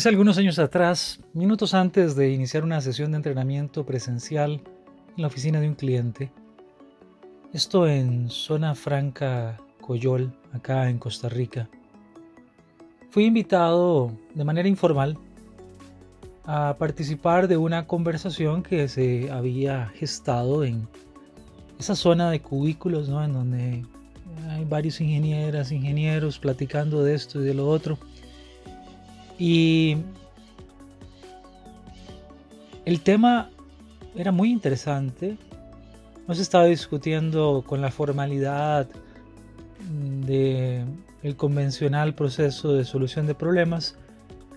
Hace algunos años atrás, minutos antes de iniciar una sesión de entrenamiento presencial en la oficina de un cliente, esto en Zona Franca Coyol, acá en Costa Rica, fui invitado de manera informal a participar de una conversación que se había gestado en esa zona de cubículos, ¿no? en donde hay varios ingenieras, ingenieros platicando de esto y de lo otro. Y el tema era muy interesante. No se estaba discutiendo con la formalidad de el convencional proceso de solución de problemas,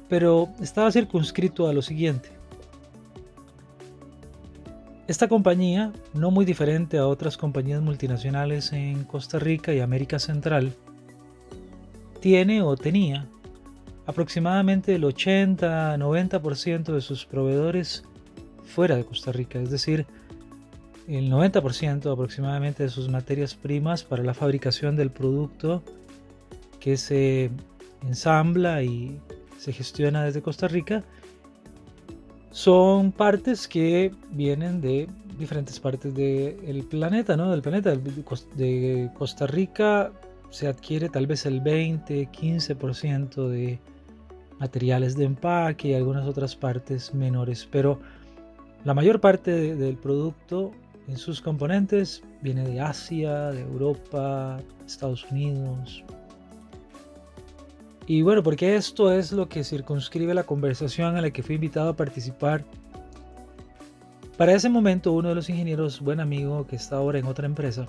pero estaba circunscrito a lo siguiente. Esta compañía, no muy diferente a otras compañías multinacionales en Costa Rica y América Central, tiene o tenía aproximadamente el 80-90% de sus proveedores fuera de Costa Rica, es decir, el 90% aproximadamente de sus materias primas para la fabricación del producto que se ensambla y se gestiona desde Costa Rica son partes que vienen de diferentes partes del planeta, ¿no? Del planeta. De Costa Rica se adquiere tal vez el 20-15% de materiales de empaque y algunas otras partes menores, pero la mayor parte del producto en sus componentes viene de Asia, de Europa, Estados Unidos. Y bueno, porque esto es lo que circunscribe la conversación a la que fui invitado a participar. Para ese momento, uno de los ingenieros, buen amigo, que está ahora en otra empresa,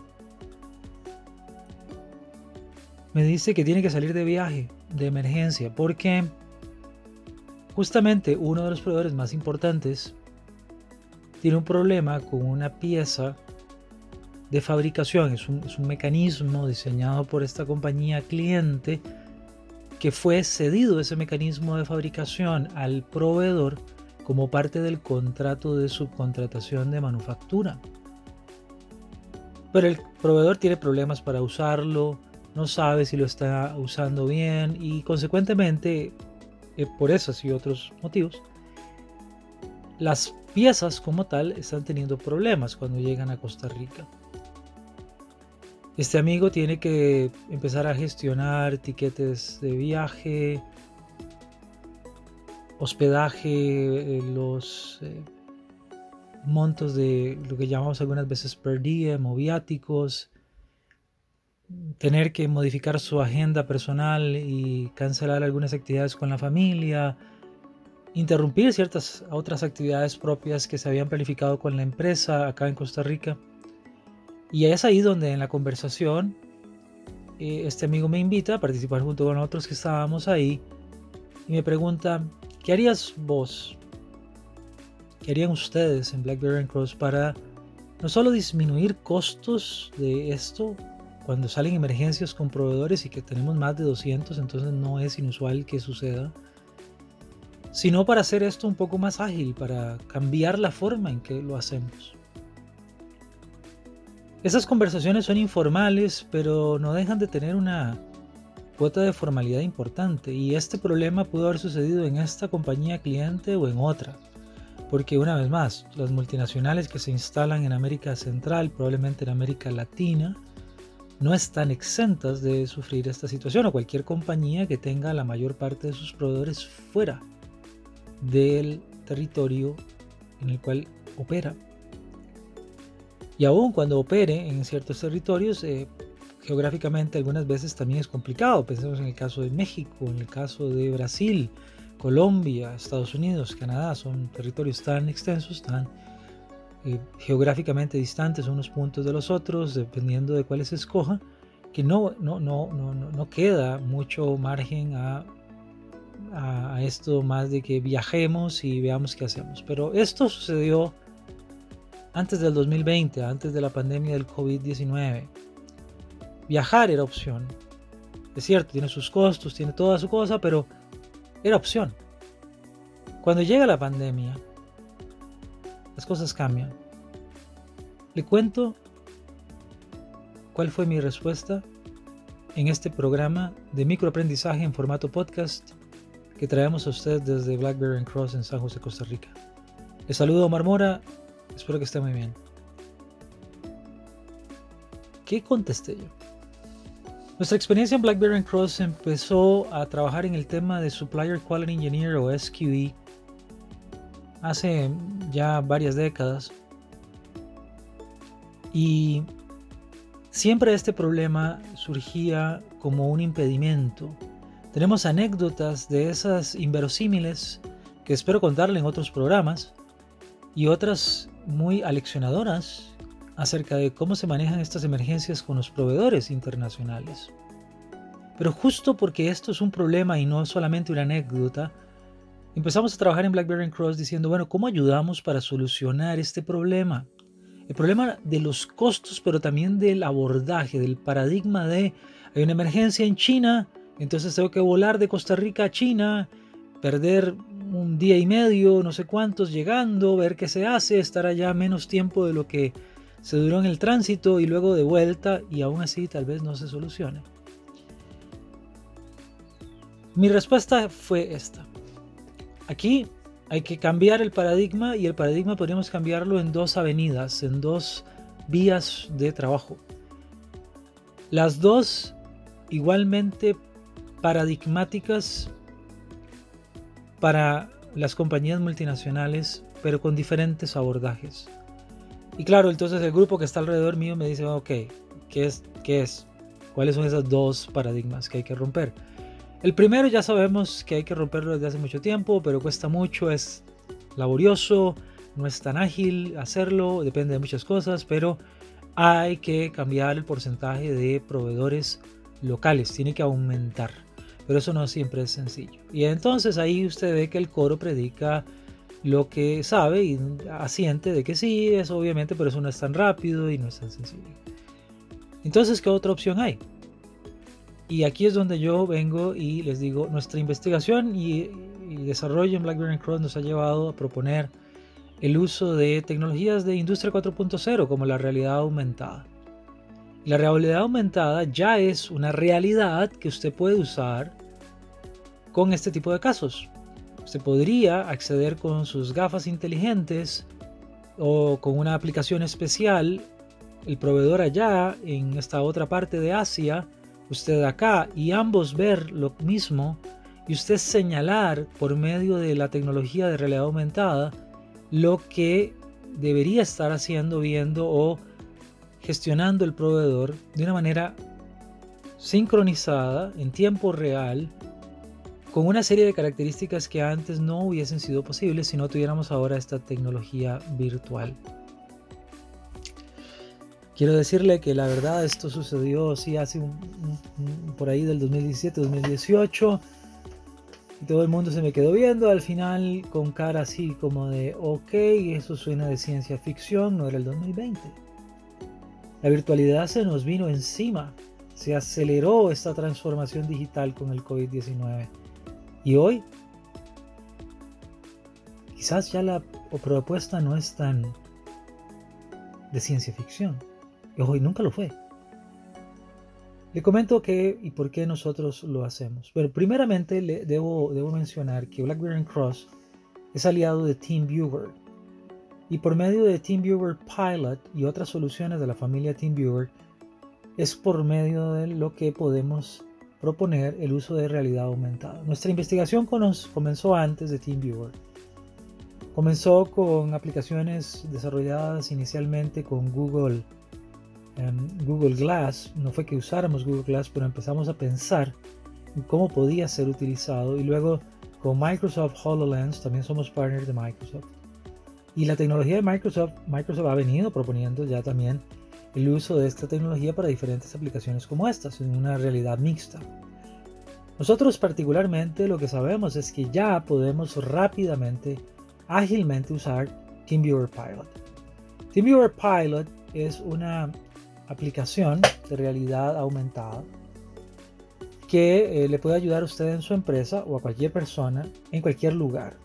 me dice que tiene que salir de viaje, de emergencia, porque Justamente uno de los proveedores más importantes tiene un problema con una pieza de fabricación, es un, mecanismo diseñado por esta compañía cliente que fue cedido ese mecanismo de fabricación al proveedor como parte del contrato de subcontratación de manufactura. Pero el proveedor tiene problemas para usarlo, no sabe si lo está usando bien y consecuentemente eh, por esos y otros motivos, las piezas como tal están teniendo problemas cuando llegan a Costa Rica. Este amigo tiene que empezar a gestionar tiquetes de viaje, hospedaje, eh, los eh, montos de lo que llamamos algunas veces per día, moviáticos, tener que modificar su agenda personal y cancelar algunas actividades con la familia, interrumpir ciertas otras actividades propias que se habían planificado con la empresa acá en Costa Rica. Y es ahí donde en la conversación eh, este amigo me invita a participar junto con otros que estábamos ahí y me pregunta, ¿qué harías vos? ¿Qué harían ustedes en BlackBerry Cross para no solo disminuir costos de esto, cuando salen emergencias con proveedores y que tenemos más de 200, entonces no es inusual que suceda, sino para hacer esto un poco más ágil, para cambiar la forma en que lo hacemos. Esas conversaciones son informales, pero no dejan de tener una cuota de formalidad importante y este problema pudo haber sucedido en esta compañía cliente o en otra. Porque una vez más, las multinacionales que se instalan en América Central, probablemente en América Latina, no están exentas de sufrir esta situación o cualquier compañía que tenga la mayor parte de sus proveedores fuera del territorio en el cual opera. Y aún cuando opere en ciertos territorios, eh, geográficamente algunas veces también es complicado. Pensemos en el caso de México, en el caso de Brasil, Colombia, Estados Unidos, Canadá, son territorios tan extensos, tan eh, geográficamente distantes unos puntos de los otros, dependiendo de cuáles se escoja, que no, no, no, no, no queda mucho margen a, a, esto más de que viajemos y veamos qué hacemos. Pero esto sucedió antes del 2020, antes de la pandemia del COVID-19. Viajar era opción. Es cierto, tiene sus costos, tiene toda su cosa, pero era opción. Cuando llega la pandemia, las cosas cambian. Le cuento cuál fue mi respuesta en este programa de microaprendizaje en formato podcast que traemos a usted desde Blackberry Cross en San José, Costa Rica. Le saludo Omar Mora, espero que esté muy bien. ¿Qué contesté yo? Nuestra experiencia en Blackberry Cross empezó a trabajar en el tema de Supplier Quality Engineer o SQE hace ya varias décadas. Y siempre este problema surgía como un impedimento. Tenemos anécdotas de esas inverosímiles que espero contarle en otros programas y otras muy aleccionadoras acerca de cómo se manejan estas emergencias con los proveedores internacionales. Pero justo porque esto es un problema y no solamente una anécdota, empezamos a trabajar en BlackBerry Cross diciendo, bueno, ¿cómo ayudamos para solucionar este problema? El problema de los costos, pero también del abordaje, del paradigma de hay una emergencia en China, entonces tengo que volar de Costa Rica a China, perder un día y medio, no sé cuántos, llegando, ver qué se hace, estar allá menos tiempo de lo que se duró en el tránsito y luego de vuelta y aún así tal vez no se solucione. Mi respuesta fue esta. Aquí hay que cambiar el paradigma y el paradigma podríamos cambiarlo en dos avenidas, en dos vías de trabajo. Las dos igualmente paradigmáticas para las compañías multinacionales, pero con diferentes abordajes. Y claro, entonces el grupo que está alrededor mío me dice, ok, ¿qué es? ¿Qué es? ¿Cuáles son esos dos paradigmas que hay que romper? El primero ya sabemos que hay que romperlo desde hace mucho tiempo, pero cuesta mucho, es laborioso, no es tan ágil hacerlo, depende de muchas cosas, pero hay que cambiar el porcentaje de proveedores locales, tiene que aumentar. Pero eso no siempre es sencillo. Y entonces ahí usted ve que el coro predica lo que sabe y asiente de que sí, es obviamente, pero eso no es tan rápido y no es tan sencillo. Entonces, ¿qué otra opción hay? Y aquí es donde yo vengo y les digo, nuestra investigación y, desarrollo en BlackBerry Cross nos ha llevado a proponer el uso de tecnologías de industria 4.0 como la realidad aumentada. La realidad aumentada ya es una realidad que usted puede usar con este tipo de casos. Usted podría acceder con sus gafas inteligentes o con una aplicación especial, el proveedor allá en esta otra parte de Asia usted acá y ambos ver lo mismo y usted señalar por medio de la tecnología de realidad aumentada lo que debería estar haciendo, viendo o gestionando el proveedor de una manera sincronizada en tiempo real con una serie de características que antes no hubiesen sido posibles si no tuviéramos ahora esta tecnología virtual. Quiero decirle que la verdad esto sucedió sí hace un, por ahí del 2017-2018 y todo el mundo se me quedó viendo al final con cara así como de ok, eso suena de ciencia ficción, no era el 2020. La virtualidad se nos vino encima, se aceleró esta transformación digital con el COVID-19 y hoy quizás ya la propuesta no es tan de ciencia ficción y nunca lo fue. Le comento qué y por qué nosotros lo hacemos. Pero primeramente le debo, debo mencionar que BlackBerry Cross es aliado de TeamViewer. Y por medio de TeamViewer Pilot y otras soluciones de la familia TeamViewer, es por medio de lo que podemos proponer el uso de realidad aumentada. Nuestra investigación comenzó antes de TeamViewer. Comenzó con aplicaciones desarrolladas inicialmente con Google Google Glass, no fue que usáramos Google Glass, pero empezamos a pensar en cómo podía ser utilizado y luego con Microsoft HoloLens, también somos partners de Microsoft, Y la tecnología de Microsoft, Microsoft ha venido proponiendo ya también el uso de esta tecnología para diferentes aplicaciones como estas, en una realidad mixta. Nosotros particularmente lo que sabemos es que ya podemos rápidamente, ágilmente usar TeamViewer Pilot. TeamViewer Pilot es una aplicación de realidad aumentada que eh, le puede ayudar a usted en su empresa o a cualquier persona en cualquier lugar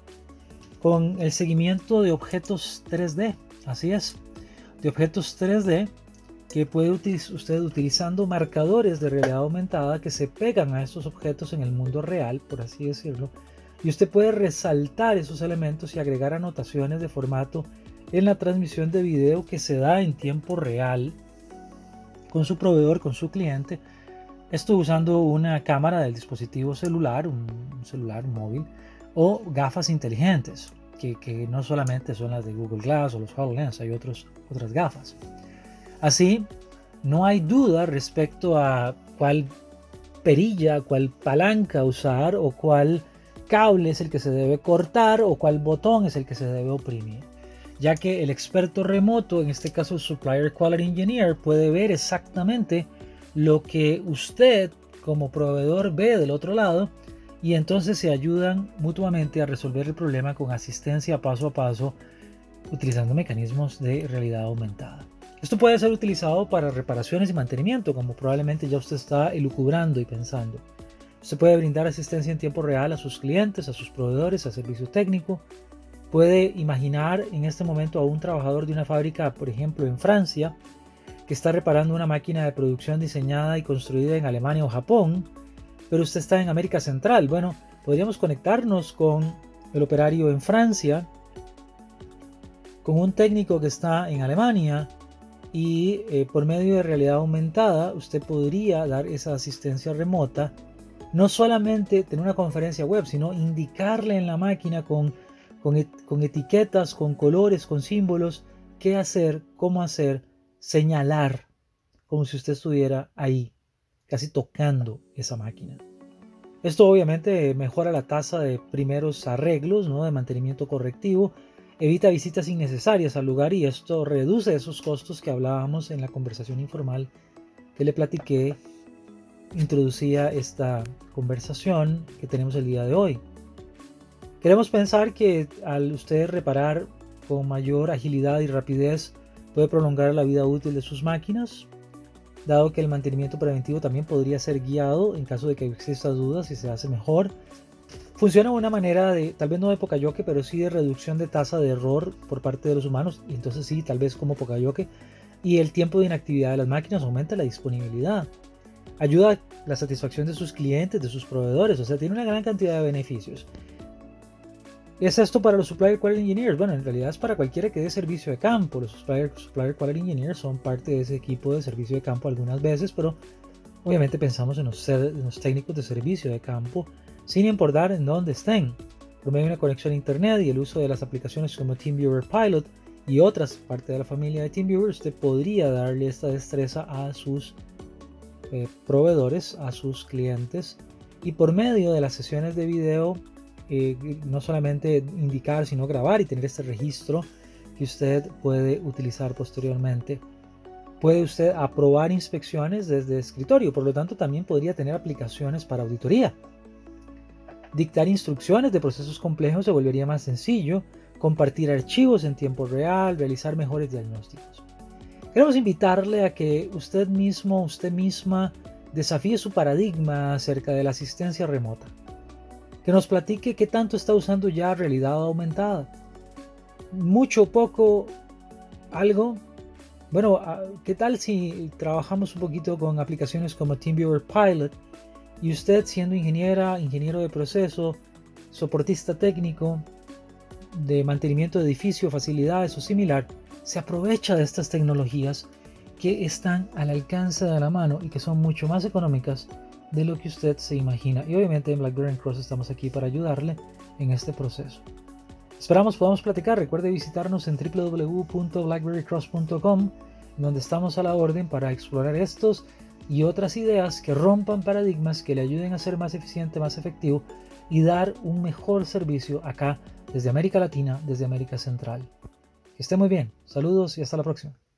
con el seguimiento de objetos 3D. Así es, de objetos 3D que puede usted utilizando marcadores de realidad aumentada que se pegan a estos objetos en el mundo real, por así decirlo, y usted puede resaltar esos elementos y agregar anotaciones de formato en la transmisión de video que se da en tiempo real con su proveedor, con su cliente. Esto usando una cámara del dispositivo celular, un celular móvil, o gafas inteligentes, que, que no solamente son las de Google Glass o los HoloLens, hay otros, otras gafas. Así, no hay duda respecto a cuál perilla, cuál palanca usar o cuál cable es el que se debe cortar o cuál botón es el que se debe oprimir, ya que el experto remoto, en este caso el Supplier Quality Engineer, puede ver exactamente lo que usted como proveedor ve del otro lado y entonces se ayudan mutuamente a resolver el problema con asistencia paso a paso utilizando mecanismos de realidad aumentada. Esto puede ser utilizado para reparaciones y mantenimiento, como probablemente ya usted está elucubrando y pensando. Se puede brindar asistencia en tiempo real a sus clientes, a sus proveedores, a servicio técnico. Puede imaginar en este momento a un trabajador de una fábrica, por ejemplo, en Francia, que está reparando una máquina de producción diseñada y construida en Alemania o Japón, pero usted está en América Central. Bueno, podríamos conectarnos con el operario en Francia, con un técnico que está en Alemania y eh, por medio de realidad aumentada usted podría dar esa asistencia remota, no solamente tener una conferencia web, sino indicarle en la máquina con, con, etiquetas, con colores, con símbolos, qué hacer, cómo hacer, señalar, como si usted estuviera ahí casi tocando esa máquina. Esto obviamente mejora la tasa de primeros arreglos, ¿no? de mantenimiento correctivo, evita visitas innecesarias al lugar y esto reduce esos costos que hablábamos en la conversación informal que le platiqué, introducía esta conversación que tenemos el día de hoy. Queremos pensar que al usted reparar con mayor agilidad y rapidez puede prolongar la vida útil de sus máquinas, dado que el mantenimiento preventivo también podría ser guiado en caso de que existan dudas y se hace mejor. Funciona de una manera de, tal vez no de Pocayoke, pero sí de reducción de tasa de error por parte de los humanos, y entonces sí, tal vez como Pocayoke. Y el tiempo de inactividad de las máquinas aumenta la disponibilidad. Ayuda la satisfacción de sus clientes, de sus proveedores, o sea, tiene una gran cantidad de beneficios. ¿Es esto para los Supplier Quality Engineers? Bueno, en realidad es para cualquiera que dé servicio de campo. Los Supplier, Quality Engineers son parte de ese equipo de servicio de campo algunas veces, pero obviamente pensamos en los, técnicos de servicio de campo, sin importar en dónde estén. Por medio de una conexión a Internet y el uso de las aplicaciones como TeamViewer Pilot y otras parte de la familia de TeamViewer, usted podría darle esta destreza a sus eh, proveedores, a sus clientes, y por medio de las sesiones de video eh, no solamente indicar, sino grabar y tener este registro que usted puede utilizar posteriormente. Puede usted aprobar inspecciones desde escritorio, por lo tanto también podría tener aplicaciones para auditoría. Dictar instrucciones de procesos complejos se volvería más sencillo, compartir archivos en tiempo real, realizar mejores diagnósticos. Queremos invitarle a que usted mismo, usted misma, desafíe su paradigma acerca de la asistencia remota que nos platique qué tanto está usando ya realidad aumentada. Mucho, poco, algo. Bueno, ah, ¿qué tal si trabajamos un poquito con aplicaciones como TeamViewer Pilot y usted siendo ingeniera, ingeniero de proceso, soportista técnico de mantenimiento de edificio, facilidades o similar, se aprovecha de estas tecnologías que están al alcance de la mano y que son mucho más económicas de lo que usted se imagina. Y obviamente en Blackberry Cross estamos aquí para ayudarle en este proceso. Esperamos podamos platicar. Recuerde visitarnos en www.blackberrycross.com, donde estamos a la orden para explorar estos y otras ideas que rompan paradigmas, que le ayuden a ser más eficiente, más efectivo y dar un mejor servicio acá desde América Latina, desde América Central. esté muy bien. Saludos y hasta la próxima.